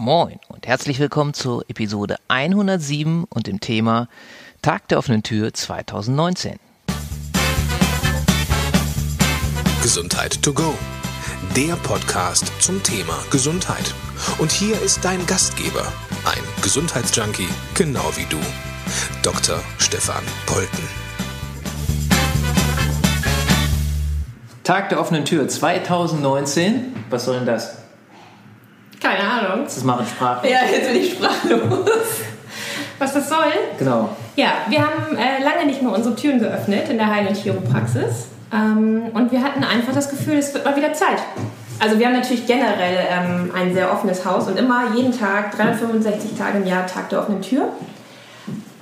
Moin und herzlich willkommen zur Episode 107 und dem Thema Tag der offenen Tür 2019. Gesundheit to go. Der Podcast zum Thema Gesundheit. Und hier ist dein Gastgeber, ein Gesundheitsjunkie, genau wie du, Dr. Stefan Polten. Tag der offenen Tür 2019. Was soll denn das? Keine Ahnung. Das ist Sprache. Ja, jetzt bin ich sprachlos. Was das soll? Genau. Ja, wir haben äh, lange nicht mehr unsere Türen geöffnet in der Heil- und Chiropraxis. Ähm, und wir hatten einfach das Gefühl, es wird mal wieder Zeit. Also wir haben natürlich generell ähm, ein sehr offenes Haus und immer jeden Tag, 365 Tage im Jahr, Tag der offenen Tür.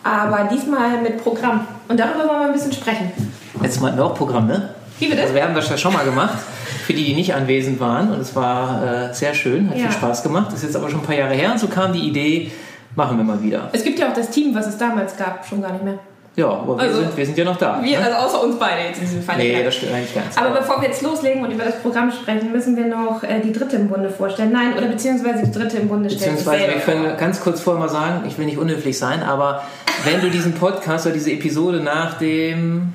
Aber diesmal mit Programm. Und darüber wollen wir ein bisschen sprechen. Jetzt mal auch Programm, ne? Wie bitte? Also wir haben das ja schon mal gemacht, für die, die nicht anwesend waren. Und es war äh, sehr schön, hat Ja. viel Spaß gemacht. Das ist jetzt aber schon ein paar Jahre her. Und so kam die Idee, machen wir mal wieder. Es gibt ja auch das Team, was es damals gab, schon gar nicht mehr. Ja, aber wir, Also, sind, wir sind ja noch da. Wir, ne? also außer uns beide jetzt in diesem Fall. Nee, das stimmt eigentlich ganz. Aber bevor wir jetzt loslegen und über das Programm sprechen, müssen wir noch äh, die dritte im Bunde vorstellen. Nein, oder beziehungsweise die dritte im Bunde stellt sich Beziehungsweise, wir können ganz kurz vorher mal sagen, ich will nicht unhöflich sein, aber wenn du diesen Podcast oder diese Episode nach dem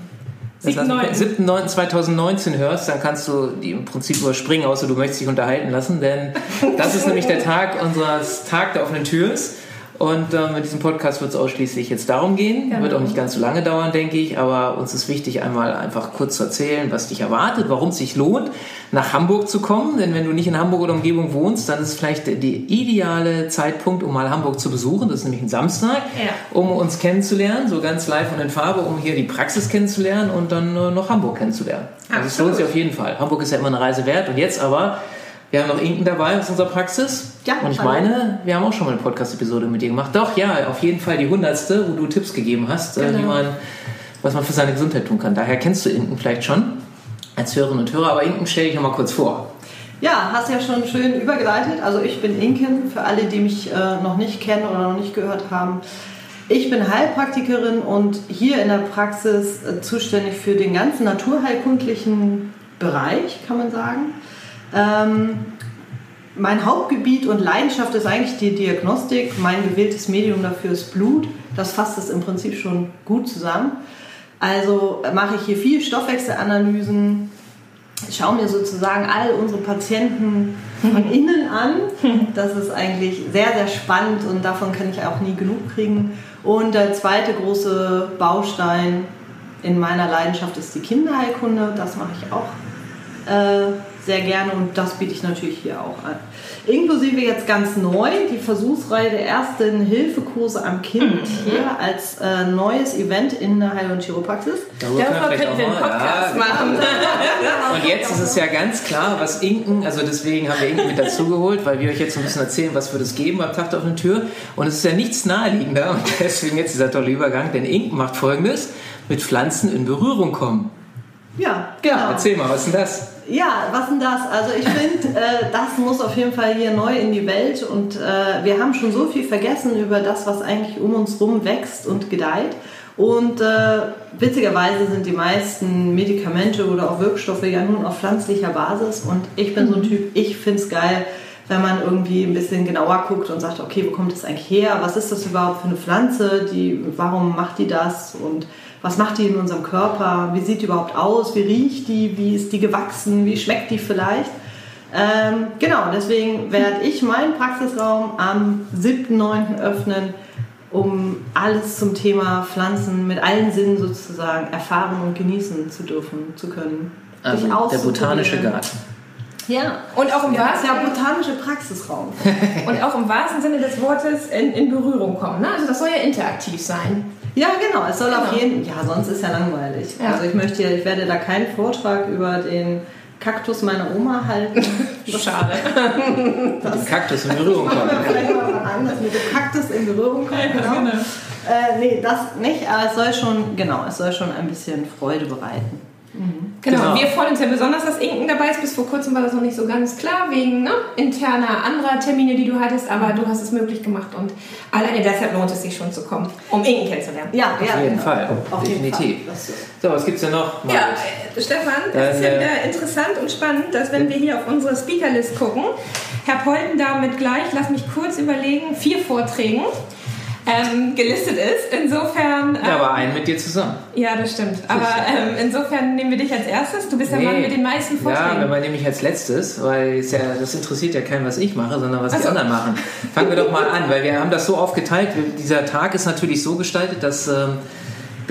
7.9.. 7.9.2019 hörst, dann kannst du die im Prinzip überspringen, außer du möchtest dich unterhalten lassen, denn das ist nämlich der Tag unseres Tag der offenen Türs. Und ähm, mit diesem Podcast wird es ausschließlich jetzt darum gehen. Genau. Wird auch nicht ganz so lange dauern, denke ich. Aber uns ist wichtig, einmal einfach kurz zu erzählen, was dich erwartet, warum es sich lohnt, nach Hamburg zu kommen. Denn wenn du nicht in Hamburg oder Umgebung wohnst, dann ist vielleicht der ideale Zeitpunkt, um mal Hamburg zu besuchen. Das ist nämlich ein Samstag, Ja. um uns kennenzulernen, so ganz live und in Farbe, um hier die Praxis kennenzulernen und dann äh, noch Hamburg kennenzulernen. Also es Absolut. lohnt sich auf jeden Fall. Hamburg ist ja immer eine Reise wert. Und jetzt aber, wir haben noch Inken dabei aus unserer Praxis. Ja, und ich hallo. meine, wir haben auch schon mal eine Podcast-Episode mit dir gemacht. Doch, ja, auf jeden Fall die hundertste, wo du Tipps gegeben hast, äh, Genau. wie man, was man für seine Gesundheit tun kann. Daher kennst du Inken vielleicht schon als Hörerinnen und Hörer. Aber Inken stell dich noch mal kurz vor. Ja, hast ja schon schön übergeleitet. Also ich bin Inken, für alle, die mich äh, noch nicht kennen oder noch nicht gehört haben. Ich bin Heilpraktikerin und hier in der Praxis äh, zuständig für den ganzen naturheilkundlichen Bereich, kann man sagen. Ähm, mein Hauptgebiet und Leidenschaft ist eigentlich die Diagnostik. Mein gewähltes Medium dafür ist Blut. Das fasst es im Prinzip schon gut zusammen. Also mache ich hier viel Stoffwechselanalysen, schaue mir sozusagen all unsere Patienten von innen an. Das ist eigentlich sehr, sehr spannend und davon kann ich auch nie genug kriegen. Und der zweite große Baustein in meiner Leidenschaft ist die Kinderheilkunde. Das mache ich auch äh, sehr gerne und das biete ich natürlich hier auch an. Inklusive jetzt ganz neu die Versuchsreihe der ersten Hilfekurse am Kind hier als äh, neues Event in der Heil- und Chiropraxis. Darüber könnten wir einen Podcast machen. Und jetzt ist es ja ganz klar, was Inken, also deswegen haben wir Inken mit dazugeholt, weil wir euch jetzt ein bisschen erzählen, was wird es geben beim Tag der offenen Tür. Und es ist ja nichts naheliegender und deswegen jetzt dieser tolle Übergang, denn Inken macht folgendes, mit Pflanzen in Berührung kommen. Ja, genau. Erzähl mal, was ist denn das? Ja, was denn das? Also ich finde, äh, das muss auf jeden Fall hier neu in die Welt und äh, wir haben schon so viel vergessen über das, was eigentlich um uns rum wächst und gedeiht. Und äh, witzigerweise sind die meisten Medikamente oder auch Wirkstoffe ja nun auf pflanzlicher Basis und ich bin so ein Typ, ich finde es geil, wenn man irgendwie ein bisschen genauer guckt und sagt, okay, wo kommt das eigentlich her? Was ist das überhaupt für eine Pflanze? Die, warum macht die das? Und was macht die in unserem Körper? Wie sieht die überhaupt aus? Wie riecht die? Wie ist die gewachsen? Wie schmeckt die vielleicht? Ähm, genau, deswegen werde ich meinen Praxisraum am 7.9. öffnen, um alles zum Thema Pflanzen mit allen Sinnen sozusagen erfahren und genießen zu dürfen, zu können. Also der botanische Garten. Ja. Und auch im Ja, wahrsten der botanische Praxisraum. und auch im wahrsten Sinne des Wortes in, in Berührung kommen. Ne? Also das soll ja interaktiv sein. Ja, genau. Es soll auf Genau. jeden Ja, sonst ist ja langweilig. Ja. Also ich möchte, ich werde da keinen Vortrag über den Kaktus meiner Oma halten. Schade. Mit dem Kaktus in Berührung kommen. Vielleicht mal mit dem Kaktus in Berührung kommen. Genau. Äh, nee, das nicht, aber es soll schon, genau, es soll schon ein bisschen Freude bereiten. Genau. Genau. wir freuen uns ja besonders, dass Inken dabei ist. Bis vor kurzem war das noch nicht so ganz klar, wegen ne, interner anderer Termine, die du hattest, aber du hast es möglich gemacht und alleine deshalb lohnt es sich schon zu kommen, um Inken kennenzulernen. Ja, Auf ja, jeden genau. Fall, Auf jeden definitiv. Fall. Das ist- So, was gibt's denn noch? Ja, Marit? äh, Stefan, das Dann, ist ja äh, wieder interessant und spannend, dass wenn wir hier auf unsere Speakerlist gucken, Herr Polten damit gleich, lass mich kurz überlegen, vier Vorträgen ähm, gelistet ist. Insofern. Ähm, Ja, aber einen mit dir zusammen. ja, das stimmt. Aber ähm, insofern nehmen wir dich als erstes. Du bist der Mann mit den meisten Ja, wenn man nämlich als letztes, weil es ja, das interessiert ja keinen, was ich mache, sondern was Ach die anderen machen. Fangen wir doch mal an, weil wir haben das so aufgeteilt. Dieser Tag ist natürlich so gestaltet, dass ähm,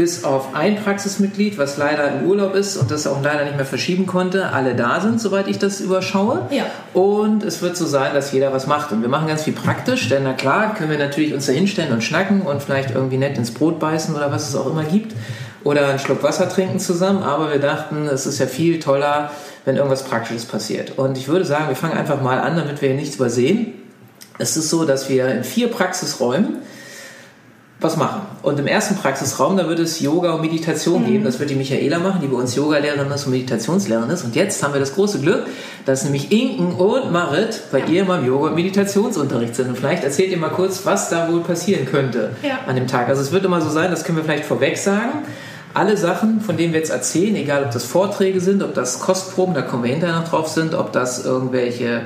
bis auf ein Praxismitglied, was leider im Urlaub ist und das auch leider nicht mehr verschieben konnte, alle da sind, soweit ich das überschaue. Ja. Und es wird so sein, dass jeder was macht. Und wir machen ganz viel praktisch, denn na klar, können wir natürlich uns da hinstellen und schnacken und vielleicht irgendwie nett ins Brot beißen oder was es auch immer gibt. Oder einen Schluck Wasser trinken zusammen. Aber wir dachten, es ist ja viel toller, wenn irgendwas Praktisches passiert. Und ich würde sagen, wir fangen einfach mal an, damit wir hier nichts übersehen. Es ist so, dass wir in vier Praxisräumen was machen. Und im ersten Praxisraum, da wird es Yoga und Meditation geben. Das wird die Michaela machen, die bei uns Yoga-Lehrerin ist und Meditationslehrerin ist. Und jetzt haben wir das große Glück, dass nämlich Inken und Marit bei ihr mal im Yoga- und Meditationsunterricht sind. Und vielleicht erzählt ihr mal kurz, was da wohl passieren könnte Ja. an dem Tag. Also es wird immer so sein, das können wir vielleicht vorweg sagen. Alle Sachen, von denen wir jetzt erzählen, egal ob das Vorträge sind, ob das Kostproben, da kommen wir hinterher noch drauf sind, ob das irgendwelche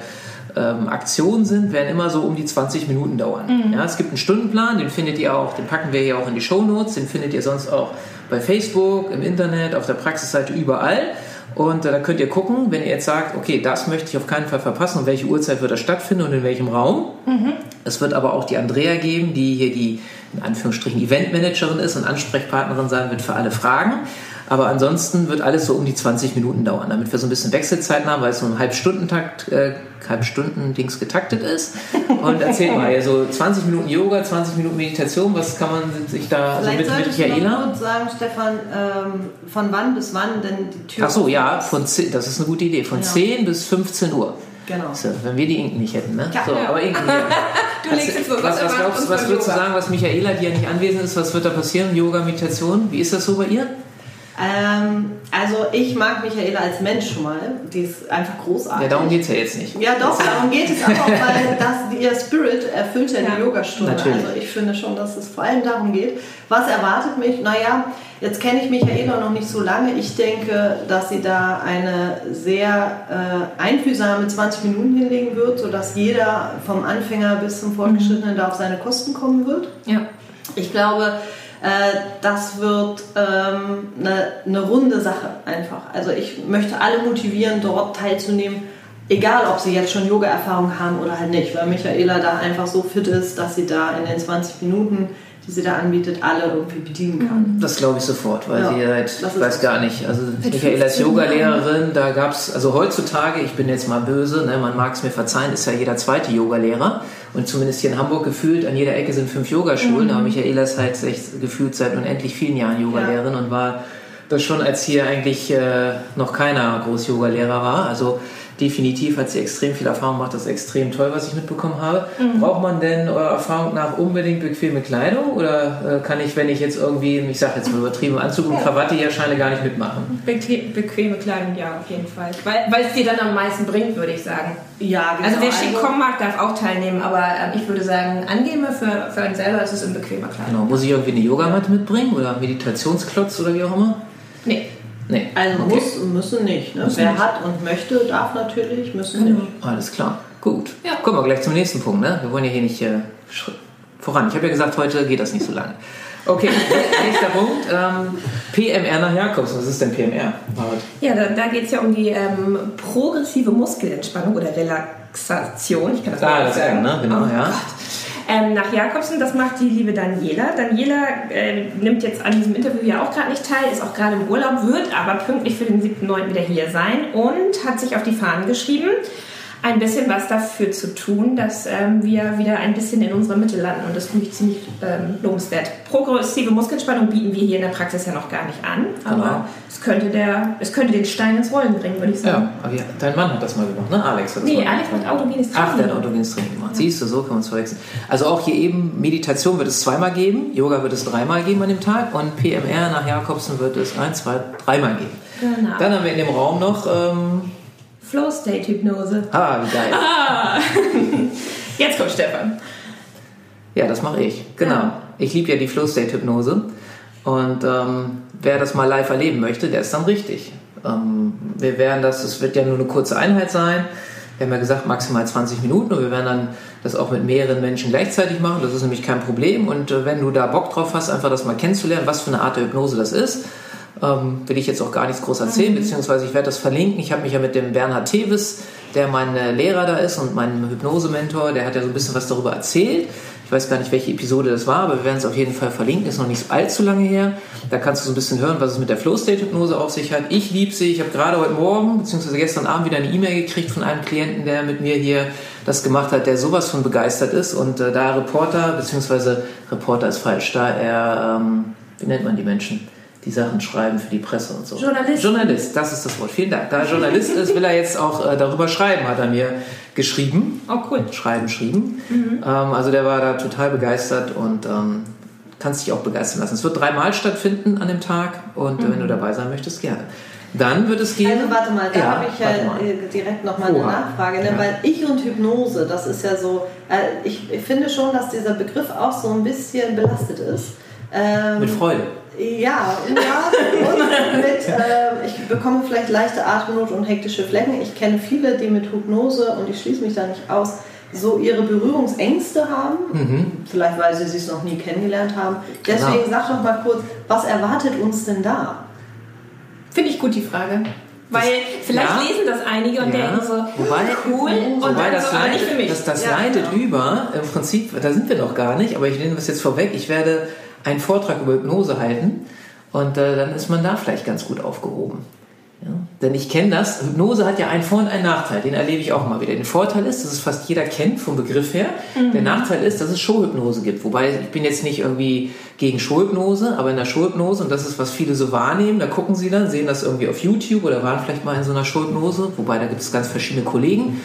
ähm, Aktionen sind, werden immer so um die 20 Minuten dauern. Ja, es gibt einen Stundenplan, den findet ihr auch, den packen wir hier auch in die Shownotes, den findet ihr sonst auch bei Facebook, im Internet, auf der Praxisseite, überall. Und äh, da könnt ihr gucken, wenn ihr jetzt sagt, okay, das möchte ich auf keinen Fall verpassen und welche Uhrzeit wird das stattfinden und in welchem Raum. Es wird aber auch die Andrea geben, die hier die, in Anführungsstrichen, Eventmanagerin ist und Ansprechpartnerin sein wird für alle Fragen. Aber ansonsten wird alles so um die 20 Minuten dauern, damit wir so ein bisschen Wechselzeiten haben, weil es so ein Halbstundentakt, äh, Halbstunden-Dings getaktet ist. Und erzähl mal, so 20 Minuten Yoga, 20 Minuten Meditation, was kann man sich da, also Vielleicht mit, mit Michaela? kurz sagen, Stefan, ähm, von wann bis wann denn die Tür Ach so, ja, von 10, das ist eine gute Idee, von Ja. 10 bis 15 Uhr. Genau. So, wenn wir die Inken nicht hätten, ne? Ja. so, aber Inken. Du legst jetzt was, was, glaubst, was von würdest du sagen, was Michaela, die ja nicht anwesend ist, was wird da passieren? Yoga, Meditation? Wie ist das so bei ihr? Ähm, also ich mag Michaela als Mensch schon mal. Die ist einfach großartig. Ja, darum geht es ja jetzt nicht. Ja, doch, darum geht es aber auch, weil das, ihr Spirit erfüllt ja die Ja. Yogastunde. Natürlich. Also ich finde schon, dass es vor allem darum geht. Was erwartet mich? Naja, jetzt kenne ich Michaela noch nicht so lange. Ich denke, dass sie da eine sehr äh, einfühlsame 20 Minuten hinlegen wird, sodass jeder vom Anfänger bis zum Fortgeschrittenen da auf seine Kosten kommen wird. Ja. Ich glaube, äh, das wird ähm, eine, eine runde Sache einfach. Also ich möchte alle motivieren, dort teilzunehmen, egal ob sie jetzt schon Yoga-Erfahrung haben oder halt nicht, weil Michaela da einfach so fit ist, dass sie da in den 20 Minuten, die sie da anbietet, alle irgendwie bedienen kann. Das glaube ich sofort, weil Ja, sie halt, ich weiß gar nicht, also Michaela ist 15 Yogalehrerin, da gab es, also heutzutage, ich bin jetzt mal böse, ne, man mag es mir verzeihen, ist ja jeder zweite Yogalehrer und zumindest hier in Hamburg gefühlt, an jeder Ecke sind fünf Yogaschulen, aber Michaela ist halt echt gefühlt seit unendlich vielen Jahren Yogalehrerin und war das schon, als hier eigentlich äh, noch keiner groß Yogalehrer war, also definitiv hat sie extrem viel Erfahrung gemacht, das ist extrem toll, was ich mitbekommen habe. Braucht man denn eurer Erfahrung nach unbedingt bequeme Kleidung oder äh, kann ich, wenn ich jetzt irgendwie, ich sage jetzt mal übertrieben, Anzug und Krawatte hier scheine gar nicht mitmachen? Beque- Bequeme Kleidung, ja, auf jeden Fall. Weil, weil es dir dann am meisten bringt, würde ich sagen. Ja, genau. Also wer schick kommen mag, darf auch teilnehmen, aber ähm, ich würde sagen, angenehme für, für einen selber ist es in bequemer Kleidung. Genau. Muss ich irgendwie eine Yogamatte mitbringen oder Meditationsklotz oder wie auch immer? Nee. Nee. Also Okay. muss, müssen nicht. Ne? Müssen Wer nicht. hat und möchte, darf natürlich, müssen Genau. nicht. Alles klar. Gut. Ja. Kommen wir gleich zum nächsten Punkt. Ne? Wir wollen ja hier nicht äh, voran. Ich habe ja gesagt, heute geht das nicht so lange. Okay, nächster Punkt. Ähm, PMR nach Jakobs. Was ist denn PMR? Ja, da, da geht es ja um die ähm, progressive Muskelentspannung oder Relaxation. Ich kann das Ah, mal das sagen. M, ne? Genau, oh ja. Gott. Ähm, nach Jakobsen, das macht die liebe Daniela. Daniela äh, nimmt jetzt an diesem Interview ja auch gerade nicht teil, ist auch gerade im Urlaub, wird aber pünktlich für den 7.9. wieder hier sein und hat sich auf die Fahnen geschrieben, ein bisschen was dafür zu tun, dass ähm, wir wieder ein bisschen in unserer Mitte landen. Und das finde ich ziemlich ähm, lobenswert. Progressive Muskelentspannung bieten wir hier in der Praxis ja noch gar nicht an, aber Genau. es, könnte der, es könnte den Stein ins Rollen bringen, würde ich sagen. Ja, aber ja, dein Mann hat das mal gemacht, ne? Alex hat das Nee, mal Alex gemacht. macht autogenes Ach, Training. der hat autogenes Training gemacht. Siehst du, so kann man es verwechseln. Also auch hier eben, Meditation wird es zweimal geben, Yoga wird es dreimal geben an dem Tag und PMR nach Jakobsen wird es ein, zwei, dreimal geben. Genau. Dann haben wir in dem Raum noch. Ähm, Flow State Hypnose. ah, wie geil. Ah. Jetzt kommt Stefan. Ja, das mache ich. Genau. Ja. Ich liebe ja die Flow State Hypnose. Und ähm, wer das mal live erleben möchte, der ist dann richtig. Ähm, wir werden das, es wird ja nur eine kurze Einheit sein. Wir haben ja gesagt, maximal 20 Minuten und wir werden dann das auch mit mehreren Menschen gleichzeitig machen. Das ist nämlich kein Problem. Und äh, wenn du da Bock drauf hast, einfach das mal kennenzulernen, was für eine Art der Hypnose das ist, ähm, will ich jetzt auch gar nichts groß erzählen, beziehungsweise ich werde das verlinken. Ich habe mich ja mit dem Bernhard Tevis, der mein äh, Lehrer da ist und mein Hypnose-Mentor, der hat ja so ein bisschen was darüber erzählt. Ich weiß gar nicht, welche Episode das war, aber wir werden es auf jeden Fall verlinken. Ist noch nicht allzu lange her. Da kannst du so ein bisschen hören, was es mit der Flow-State-Hypnose auf sich hat. Ich liebe sie. Ich habe gerade heute Morgen, beziehungsweise gestern Abend wieder eine E-Mail gekriegt von einem Klienten, der mit mir hier das gemacht hat, der sowas von begeistert ist. Und äh, da Reporter, beziehungsweise Reporter ist falsch, da er, ähm, wie nennt man die Menschen? Die Sachen schreiben für die Presse und so. Journalist. Journalist, das ist das Wort. Vielen Dank. Da er Journalist ist, will er jetzt auch äh, darüber schreiben, hat er mir geschrieben. Oh, cool. Schreiben, schrieben. Ähm, also der war da total begeistert und ähm, kannst dich auch begeistern lassen. Es wird dreimal stattfinden an dem Tag und äh, wenn du dabei sein möchtest, gerne. Dann wird es gehen. Also warte mal, da habe ich ja äh, direkt nochmal eine. Nachfrage, ne? Ja. weil ich und Hypnose, das ist ja so, äh, ich, ich finde schon, dass dieser Begriff auch so ein bisschen belastet ist. Ähm, Mit Freude. Ja, ja. Und mit, äh, ich bekomme vielleicht leichte Atemnot und hektische Flecken. Ich kenne viele, die mit Hypnose, und ich schließe mich da nicht aus, so ihre Berührungsängste haben. Vielleicht, weil sie sich noch nie kennengelernt haben. Deswegen Genau. sag doch mal kurz, was erwartet uns denn da? Finde ich gut die Frage. Weil vielleicht ja. lesen das einige und Ja. denken so, Wobei- cool, und Wobei dann das, so, aber nicht für leitet, mich. das, das Ja, leitet genau. über, im Prinzip, da sind wir noch gar nicht, aber ich nehme das jetzt vorweg, ich werde einen Vortrag über Hypnose halten und äh, dann ist man da vielleicht ganz gut aufgehoben. Ja? Denn ich kenne das, Hypnose hat ja einen Vor- und einen Nachteil, den erlebe ich auch immer wieder. Der Vorteil ist, dass es fast jeder kennt vom Begriff her. Der Nachteil ist, dass es Showhypnose gibt. Wobei ich bin jetzt nicht irgendwie gegen Showhypnose, aber in der Showhypnose, und das ist, was viele so wahrnehmen, da gucken sie dann, sehen das irgendwie auf YouTube oder waren vielleicht mal in so einer Showhypnose, wobei da gibt es ganz verschiedene Kollegen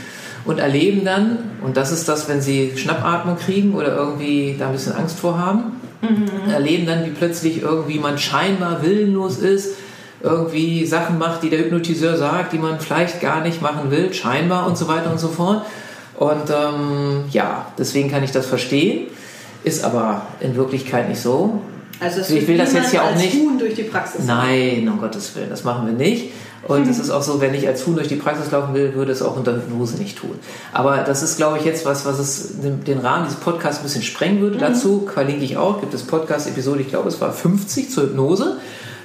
und erleben dann, und das ist das, wenn sie Schnappatmung kriegen oder irgendwie da ein bisschen Angst vor haben, erleben dann, wie plötzlich irgendwie man scheinbar willenlos ist, irgendwie Sachen macht, die der Hypnotiseur sagt, die man vielleicht gar nicht machen will, scheinbar und so weiter und so fort. Und ähm, ja, deswegen kann ich das verstehen, ist aber in Wirklichkeit nicht so. Also Ich will das jetzt ja auch nicht- Huhn durch die Praxis. Nein, um Gottes Willen, das machen wir nicht. Und es ist auch so, wenn ich als Huhn durch die Praxis laufen will, würde es auch unter Hypnose nicht tun. Aber das ist, glaube ich, jetzt was, was es den den Rahmen dieses Podcasts ein bisschen sprengen würde. Dazu verlinke ich auch, gibt es Podcast-Episode, ich glaube, es war 50 zur Hypnose.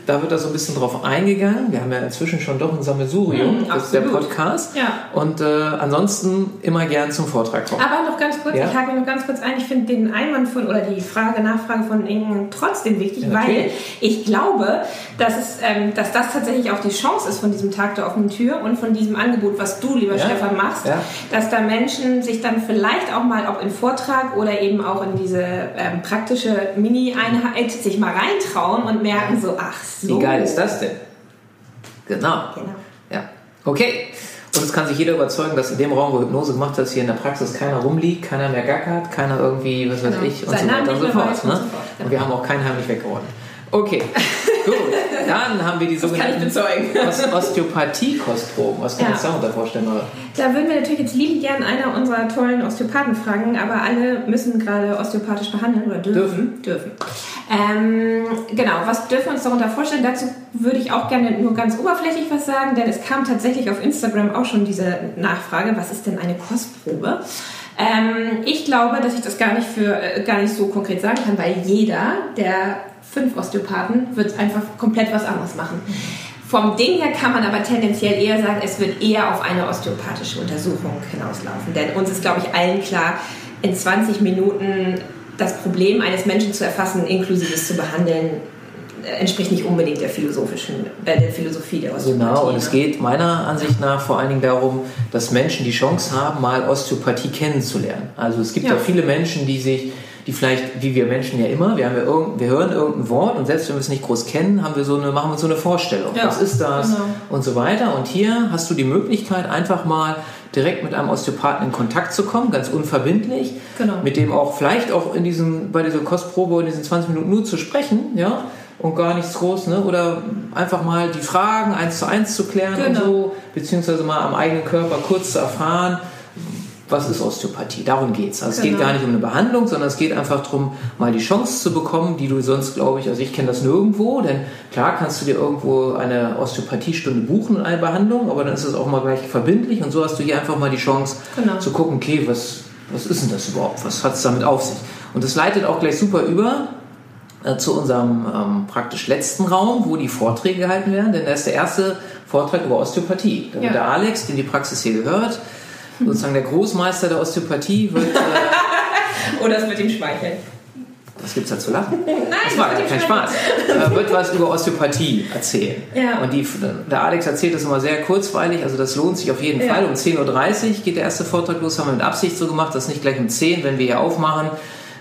Da wird da so ein bisschen drauf eingegangen. Wir haben ja inzwischen schon doch ein Sammelsurium, Mhm, das ist der. Podcast. Ja. Und äh, ansonsten immer gern zum Vortrag kommen. Aber noch ganz kurz, Ja. ich hake noch ganz kurz ein, ich finde den Einwand von oder die Frage, Nachfrage von Ingen trotzdem wichtig, Ja, weil ich glaube, dass, es, ähm, dass das tatsächlich auch die Chance ist von diesem Tag der offenen Tür und von diesem Angebot, was du, lieber. Stefan, machst, dass da Menschen sich dann vielleicht auch mal, ob in Vortrag oder eben auch in diese ähm, praktische Mini-Einheit sich mal reintrauen und merken so, ach so. Wie geil ist das denn? Genau. Genau. Ja. Okay. Und es kann sich jeder überzeugen, dass in dem Raum, wo Hypnose gemacht hast, hier in der Praxis keiner rumliegt, keiner mehr gackert, keiner irgendwie, was weiß Genau. ich, und Seinen so weiter und so fort. Ne? und so fort, genau. Und wir haben auch keinen heimlich weggeräumt. Okay, gut. Dann haben wir die ich sogenannten Osteopathie-Kostproben. Was kann Ja. sich darunter vorstellen? Mara? Da würden wir natürlich jetzt liebend gern einer unserer tollen Osteopathen fragen, aber alle müssen gerade osteopathisch behandeln oder dürfen. Dürfen. Ähm, genau, was dürfen wir uns darunter vorstellen? Dazu würde ich auch gerne nur ganz oberflächlich was sagen, denn es kam tatsächlich auf Instagram auch schon diese Nachfrage, was ist denn eine Kostprobe? Ähm, ich glaube, dass ich das gar nicht, für, äh, gar nicht so konkret sagen kann, weil jeder der fünf Osteopathen wird einfach komplett was anderes machen. Vom Ding her kann man aber tendenziell eher sagen, es wird eher auf eine osteopathische Untersuchung hinauslaufen. Denn uns ist, glaube ich, allen klar, in 20 Minuten das Problem eines Menschen zu erfassen, inklusive es zu behandeln, äh, entspricht nicht unbedingt der philosophischen, äh, der Philosophie der Osteopathie. Genau, und es ne? geht meiner Ansicht nach vor allen Dingen darum, dass Menschen die Chance haben, mal Osteopathie kennenzulernen. Also es gibt ja, Ja. viele Menschen, die sich, die vielleicht, wie wir Menschen ja immer, wir, haben ja irgend, wir hören irgendein Wort und selbst wenn wir es nicht groß kennen, haben wir so eine, machen wir uns so eine Vorstellung. Ja, Was ist das? genau. Und so weiter. Und hier hast du die Möglichkeit, einfach mal direkt mit einem Osteopathen in Kontakt zu kommen, ganz unverbindlich, Genau. mit dem auch vielleicht auch in diesem, bei dieser Kostprobe in diesen 20 Minuten nur zu sprechen, ja, und gar nichts groß, ne? Oder einfach mal die Fragen eins zu eins zu klären Genau. und so, beziehungsweise mal am eigenen Körper kurz zu erfahren, was ist Osteopathie? Darum geht's. Also es geht Genau. gar nicht um eine Behandlung, sondern es geht einfach darum, mal die Chance zu bekommen, die du sonst, glaube ich, also ich kenne das nirgendwo, denn klar kannst du dir irgendwo eine Osteopathiestunde buchen und eine Behandlung, aber dann ist es auch mal gleich verbindlich und so hast du hier einfach mal die Chance Genau. zu gucken, okay, was, was ist denn das überhaupt? Was hat es damit auf sich? Und das leitet auch gleich super über äh, zu unserem ähm, praktisch letzten Raum, wo die Vorträge gehalten werden, denn da ist der erste Vortrag über Osteopathie. Da Ja. der Alex, dem die Praxis hier gehört, sozusagen der Großmeister der Osteopathie, wird, äh, Oder es wird ihm schmeicheln. was gibt's da zu lachen? Nein, Das war kein. Spaß. Er wird was über Osteopathie erzählen. Ja. Und die, der Alex erzählt das immer sehr kurzweilig, also das lohnt sich auf jeden Ja. Fall. Um 10.30 Uhr geht der erste Vortrag los, haben wir mit Absicht so gemacht, dass nicht gleich um 10, wenn wir hier aufmachen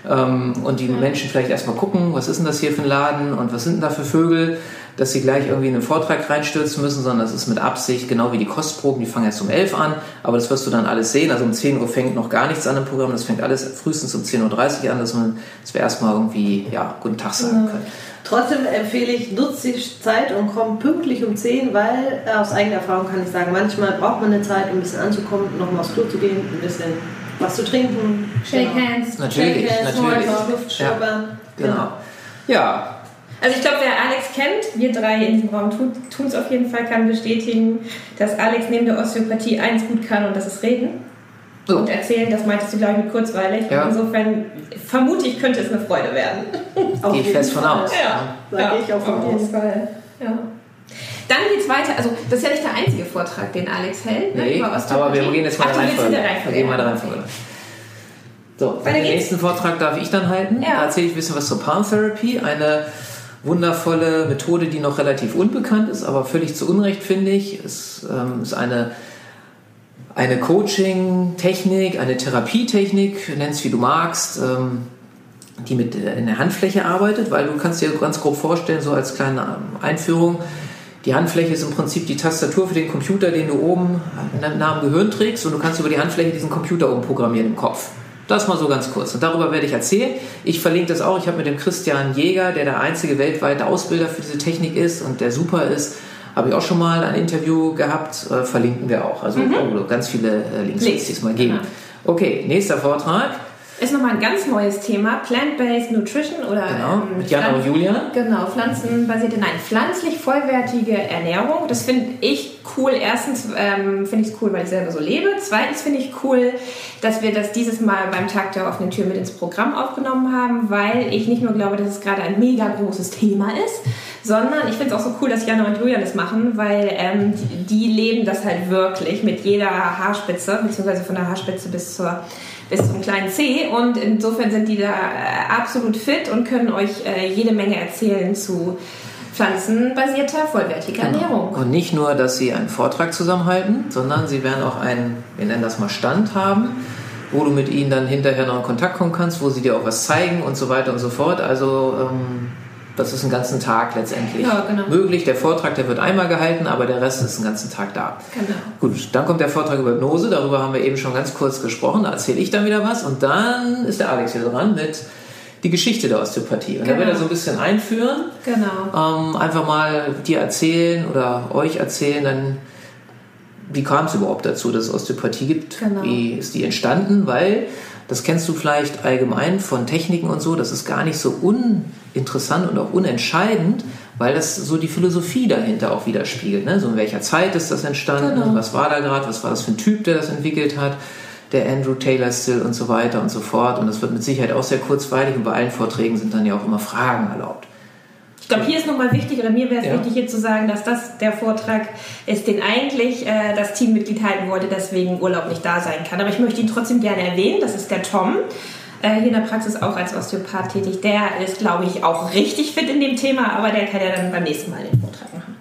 ähm, und die Menschen vielleicht erstmal gucken, was ist denn das hier für ein Laden und was sind denn da für Vögel, dass sie gleich irgendwie in einen Vortrag reinstürzen müssen, sondern das ist mit Absicht, genau wie die Kostproben, die fangen erst um 11 an, aber das wirst du dann alles sehen. Also um 10 Uhr fängt noch gar nichts an im Programm, das fängt alles frühestens um 10.30 Uhr an, dass, man, dass wir erstmal irgendwie, ja, guten Tag sagen können. Trotzdem empfehle ich, nutzt die Zeit und kommt pünktlich um 10, weil äh, aus eigener Erfahrung kann ich sagen, manchmal braucht man eine Zeit, um ein bisschen anzukommen, nochmal aufs Klo zu gehen, ein bisschen was zu trinken. Shake Genau. hands. Natürlich, Shake hands, natürlich. Luft Ja. schnuppern. Genau. Ja, Also ich glaube, wer Alex kennt, wir drei in diesem Raum tun es auf jeden Fall, kann bestätigen, dass Alex neben der Osteopathie eins gut kann und das ist reden. So. Und erzählen, das meintest du, glaube ich, mit kurzweilig. Ja. Insofern vermute ich, könnte es eine Freude werden. Gehe ich fest von aus. Sag ich auch von auf jeden Fall. Ja. Dann geht's weiter. Also, das ist ja nicht der einzige Vortrag, den Alex hält. Ne, Nee, aber wir gehen jetzt mal Ach, der in Reihenfolge. Wir Reihenfolge. gehen mal der Reihenfolge. So, den nächsten Vortrag darf ich dann halten. Ja. Da erzähle ich ein bisschen was zur Palm Therapy, eine wundervolle Methode, die noch relativ unbekannt ist, aber völlig zu Unrecht finde ich. Es ähm, ist eine, eine Coaching-Technik, eine Therapietechnik, nenn es wie du magst, ähm, die mit äh, in der Handfläche arbeitet, weil du kannst dir ganz grob vorstellen, so als kleine ähm, Einführung, die Handfläche ist im Prinzip die Tastatur für den Computer, den du oben nah am Gehirn trägst und du kannst über die Handfläche diesen Computer umprogrammieren im Kopf. Das mal so ganz kurz. Und darüber werde ich erzählen. Ich verlinke das auch. Ich habe mit dem Christian Jäger, der der einzige weltweite Ausbilder für diese Technik ist und der super ist, habe ich auch schon mal ein Interview gehabt. Äh, verlinken wir auch. Also oh, ganz viele äh, Links wird es diesmal geben. genau. Okay, nächster Vortrag. Ist nochmal ein ganz neues Thema. Plant-Based Nutrition oder Genau, ähm, mit Jana und Julian. Genau, pflanzenbasierte, nein, pflanzlich vollwertige Ernährung. Das finde ich cool. Erstens ähm, finde ich es cool, weil ich selber so lebe. Zweitens finde ich cool, dass wir das dieses Mal beim Tag der offenen Tür mit ins Programm aufgenommen haben, weil ich nicht nur glaube, dass es gerade ein mega großes Thema ist, sondern ich finde es auch so cool, dass Jana und Julian das machen, weil ähm, die, die leben das halt wirklich mit jeder Haarspitze, beziehungsweise von der Haarspitze bis zur bis zum kleinen C und insofern sind die da äh, absolut fit und können euch äh, jede Menge erzählen zu pflanzenbasierter, vollwertiger Ernährung. Und nicht nur, dass sie einen Vortrag zusammenhalten, sondern sie werden auch einen, wir nennen das mal Stand haben, wo du mit ihnen dann hinterher noch in Kontakt kommen kannst, wo sie dir auch was zeigen und so weiter und so fort. Also ähm, das ist einen ganzen Tag letztendlich Ja, genau. möglich. Der Vortrag, der wird einmal gehalten, aber der Rest ist den ganzen Tag da. Genau. Gut, dann kommt der Vortrag über Hypnose, darüber haben wir eben schon ganz kurz gesprochen, da erzähle ich dann wieder was und dann ist der Alex wieder dran mit die Geschichte der Osteopathie. Und da Genau. wird er so ein bisschen einführen Genau. ähm, einfach mal dir erzählen oder euch erzählen, dann wie kam es überhaupt dazu, dass es Osteopathie gibt? Genau. Wie ist die entstanden? Weil, das kennst du vielleicht allgemein von Techniken und so, das ist gar nicht so uninteressant und auch unentscheidend, weil das so die Philosophie dahinter auch widerspiegelt. Ne? So in welcher Zeit ist das entstanden? Genau. Was war da gerade? Was war das für ein Typ, der das entwickelt hat? Der Andrew Taylor Still und so weiter und so fort. Und das wird mit Sicherheit auch sehr kurzweilig und bei allen Vorträgen sind dann ja auch immer Fragen erlaubt. Ich glaube, hier ist nochmal wichtig, oder mir wäre es Ja. wichtig, hier zu sagen, dass das der Vortrag ist, den eigentlich äh, das Teammitglied halten wollte, deswegen Urlaub nicht da sein kann. Aber ich möchte ihn trotzdem gerne erwähnen. Das ist der Tom. Äh, hier in der Praxis auch als Osteopath tätig. Der ist, glaube ich, auch richtig fit in dem Thema, aber der kann ja dann beim nächsten Mal den Vortrag machen.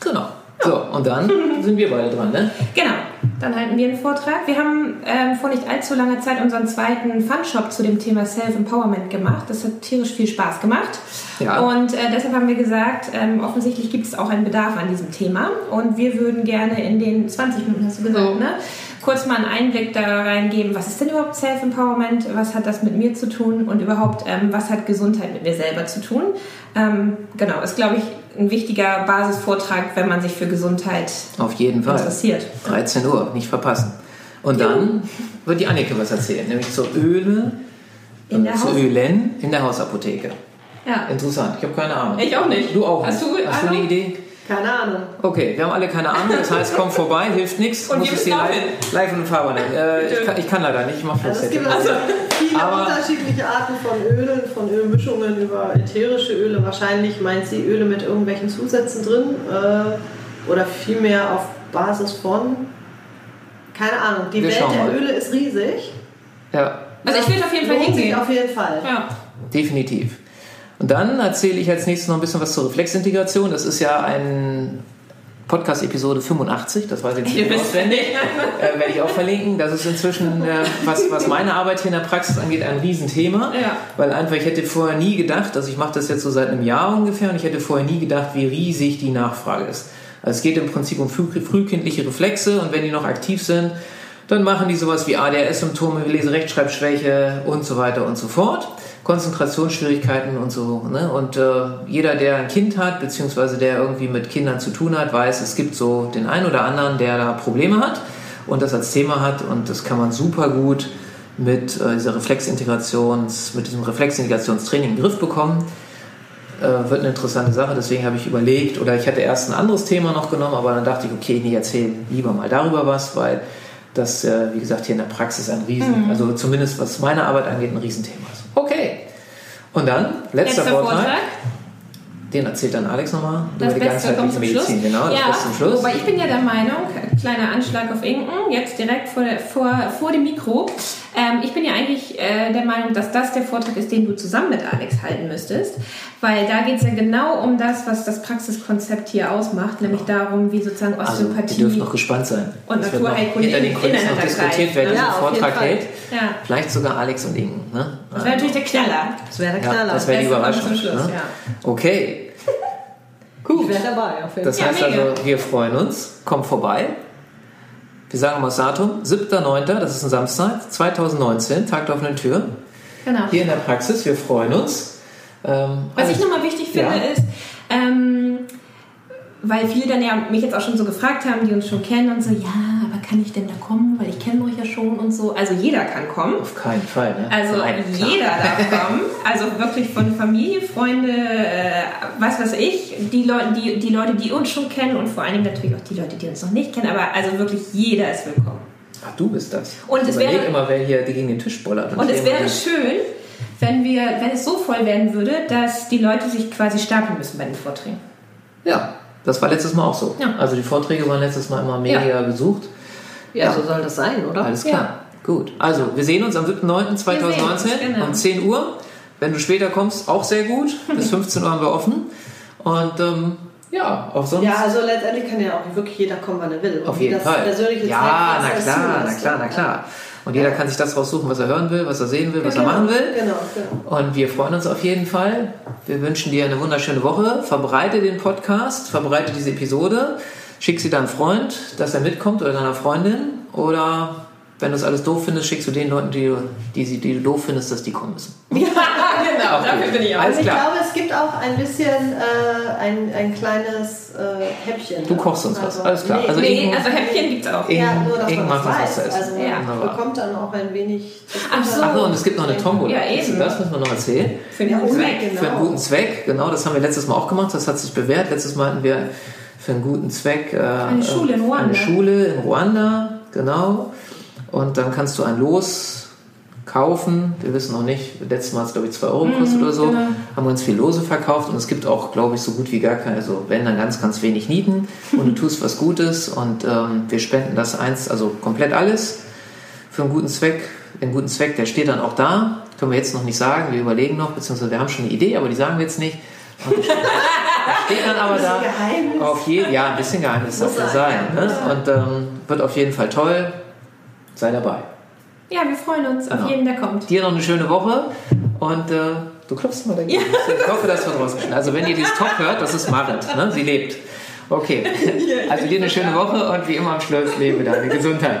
Genau. So, und dann sind wir beide dran, ne? Genau, dann halten wir einen Vortrag. Wir haben ähm, vor nicht allzu langer Zeit unseren zweiten Fun-Shop zu dem Thema Self-Empowerment gemacht. Das hat tierisch viel Spaß gemacht. Ja. Und äh, deshalb haben wir gesagt, ähm, offensichtlich gibt es auch einen Bedarf an diesem Thema. Und wir würden gerne in den 20 Minuten, hast du gesagt, So. ne? Kurz mal einen Einblick da reingeben, was ist denn überhaupt Self-Empowerment, was hat das mit mir zu tun und überhaupt, ähm, was hat Gesundheit mit mir selber zu tun. Ähm, genau, ist, glaube ich, ein wichtiger Basisvortrag, wenn man sich für Gesundheit Auf jeden Fall. interessiert. 13 Uhr, nicht verpassen. Und dann wird die Annike was erzählen, nämlich zur Öle, In der zu Haus- Ölen in der Hausapotheke. Ja. Interessant, ich habe keine Ahnung. Ich auch nicht. Du auch Hast nicht. du Hast du eine? Idee? Keine Ahnung. Okay, wir haben alle keine Ahnung, das heißt, komm vorbei, hilft nichts. Und muss es dir live, live und Farbe nennen. Äh, ich, kann, ich kann leider nicht, ich mache Also es gibt also viele Aber- unterschiedliche Arten von Ölen, von Ölmischungen über ätherische Öle. Wahrscheinlich meint sie Öle mit irgendwelchen Zusätzen drin äh, oder vielmehr auf Basis von. Keine Ahnung. Die Wir Welt der. Öle ist riesig. Ja, Also ich will auf jeden Fall hingehen. Auf jeden Fall. Ja. definitiv. Und dann erzähle ich als nächstes noch ein bisschen was zur Reflexintegration. Das ist ja ein Podcast-Episode 85, das weiß ich jetzt Ihr nicht wisst auswendig. äh, werde ich auch verlinken. Das ist inzwischen, äh, was, was meine Arbeit hier in der Praxis angeht, ein Riesenthema. Ja. Weil einfach, ich hätte vorher nie gedacht, also ich mache das jetzt so seit einem Jahr ungefähr, und ich hätte vorher nie gedacht, wie riesig die Nachfrage ist. Also es geht im Prinzip um früh, frühkindliche Reflexe und wenn die noch aktiv sind, dann machen die sowas wie ADHS-Symptome, Lese-Rechtschreibschwäche und so weiter und so fort. Konzentrationsschwierigkeiten und so. Ne? Und äh, jeder, der ein Kind hat, beziehungsweise der irgendwie mit Kindern zu tun hat, weiß, es gibt so den einen oder anderen, der da Probleme hat und das als Thema hat. Und das kann man super gut mit äh, dieser Reflexintegrations, mit diesem Reflexintegrationstraining in den Griff bekommen. Äh, wird eine interessante Sache, deswegen habe ich überlegt, oder ich hatte erst ein anderes Thema noch genommen, aber dann dachte ich, okay, nee, erzähl lieber mal darüber was, weil das, äh, wie gesagt, hier in der Praxis ein Riesen, also zumindest was meine Arbeit angeht, ein Riesenthema ist. Und dann, letzter, Letzter Vortrag, Vortrag. den erzählt dann Alex nochmal Das über die Beste kommt ganzheitliche zum Schluss. Medizin. Genau, das ja, Beste zum Schluss. Wobei ich bin ja der Meinung, kleiner Anschlag auf Inken, jetzt direkt vor, der, vor, vor dem Mikro. Ähm, ich bin ja eigentlich äh, der Meinung, dass das der Vortrag ist, den du zusammen mit Alex halten müsstest. Weil da geht es ja genau um das, was das Praxiskonzept hier ausmacht, nämlich darum, wie sozusagen Also, ihr Osteopathie. dürft noch gespannt sein. Und Naturheilkunde hinter den in- Kulissen noch diskutiert, wer diesen ne? Ja, jeden Vortrag Fall. hält. Ja. Vielleicht sogar Alex und Inken. Ne? das wäre natürlich der Knaller. Das wäre der Ja, Knaller. das wäre die Überraschung. zum Schluss, ne? ja. Okay, ich wäre dabei. Auf jeden das Ja, heißt mega. also, wir freuen uns. Kommt vorbei. Wir sagen mal das Datum. 7.9., das ist ein Samstag, 2019, Tag der offenen Tür. Genau. Hier in der Praxis. Wir freuen uns. Ähm, Was ich alles- nochmal wichtig finde, Ja. ist, ähm, weil viele dann ja mich jetzt auch schon so gefragt haben, die uns schon kennen und so, ja, kann ich denn da kommen? Weil ich kenne euch ja schon und so. Also jeder kann kommen. Auf keinen Fall. Ne? Also Nein, jeder darf kommen. Also wirklich von Familie, Freunde, äh, was weiß ich, die Leute, die, die Leute, die uns schon kennen und vor allen Dingen natürlich auch die Leute, die uns noch nicht kennen. Aber also wirklich jeder ist willkommen. Ach, du bist das. Und ich es wäre- immer, wer hier gegen den Tisch bollert. Und es ich wäre schön, wenn wir, wenn es so voll werden würde, dass die Leute sich quasi stapeln müssen bei den Vorträgen. Ja, das war letztes Mal auch so. Ja. Also die Vorträge waren letztes Mal immer mega besucht. Ja, so soll das sein, oder? Alles klar. Gut. Also, wir sehen uns am 7.9.2019 Wir sehen uns, genau. um 10 Uhr. Wenn du später kommst, auch sehr gut. Bis 15 Uhr haben wir offen. Und ähm, ja, auch sonst. Ja, also letztendlich kann ja auch wirklich jeder kommen, wann er will. Und auf jeden das Fall. persönliche Ja, na Zeitfenster klar, na klar, na klar. Und jeder kann sich das raussuchen, was er hören will, was er sehen will, was er Genau, machen will. Genau, genau. Und wir freuen uns auf jeden Fall. Wir wünschen dir eine wunderschöne Woche. Verbreite den Podcast, verbreite diese Episode. Schick sie deinem Freund, dass er mitkommt oder deiner Freundin. Oder wenn du es alles doof findest, schickst du den Leuten, die, du- die, sie- die du doof findest, dass die kommen müssen. Ja, genau, Auch dafür gut. bin ich auch. Also ich klar. glaube, es gibt auch ein bisschen äh, ein, ein kleines äh, Häppchen. Du kochst uns was, alles klar. Nee, Also Nee, also Häppchen gibt's auch. Inken- ja, nur, dass man das was weiß. essen. Also Ja. man bekommt dann auch ein wenig... Ach so. Ach so, und es gibt noch eine Tombola. Ja, eben. Das müssen wir noch erzählen. Für den Ja, guten Zweck. genau. Für einen guten Zweck, genau, das haben wir letztes Mal auch gemacht, das hat sich bewährt. Letztes Mal hatten wir für einen guten Zweck äh, Eine Schule in äh, Ruanda. Eine Schule in Ruanda, genau. Und dann kannst du ein Los kaufen. Wir wissen noch nicht, letztes Mal hat es glaube ich 2 Euro gekostet oder so. genau. Haben ganz viel Lose verkauft und es gibt auch, glaube ich, so gut wie gar keine, also wenn dann ganz, ganz wenig Nieten und du tust was Gutes und ähm, wir spenden das eins, also komplett alles für einen guten Zweck. Den guten Zweck, der steht dann auch da. Können wir jetzt noch nicht sagen, wir überlegen noch, beziehungsweise wir haben schon eine Idee, aber die sagen wir jetzt nicht. Der steht, dann aber da. Geheimnis. Auf jeden, ja, ein bisschen Geheimnis darf ja sein. Ne? Und ähm, wird auf jeden Fall toll. Sei dabei. Ja, wir freuen uns Genau. auf jeden, der kommt. Dir noch eine schöne Woche und äh, du klopfst mal dagegen. Ich hoffe, das wird rausgeschnitten. Also wenn ihr dieses Top hört, das ist Marit. Ne? Sie lebt. Okay. Also dir eine schöne Woche und wie immer am Schluss lebe deine Gesundheit.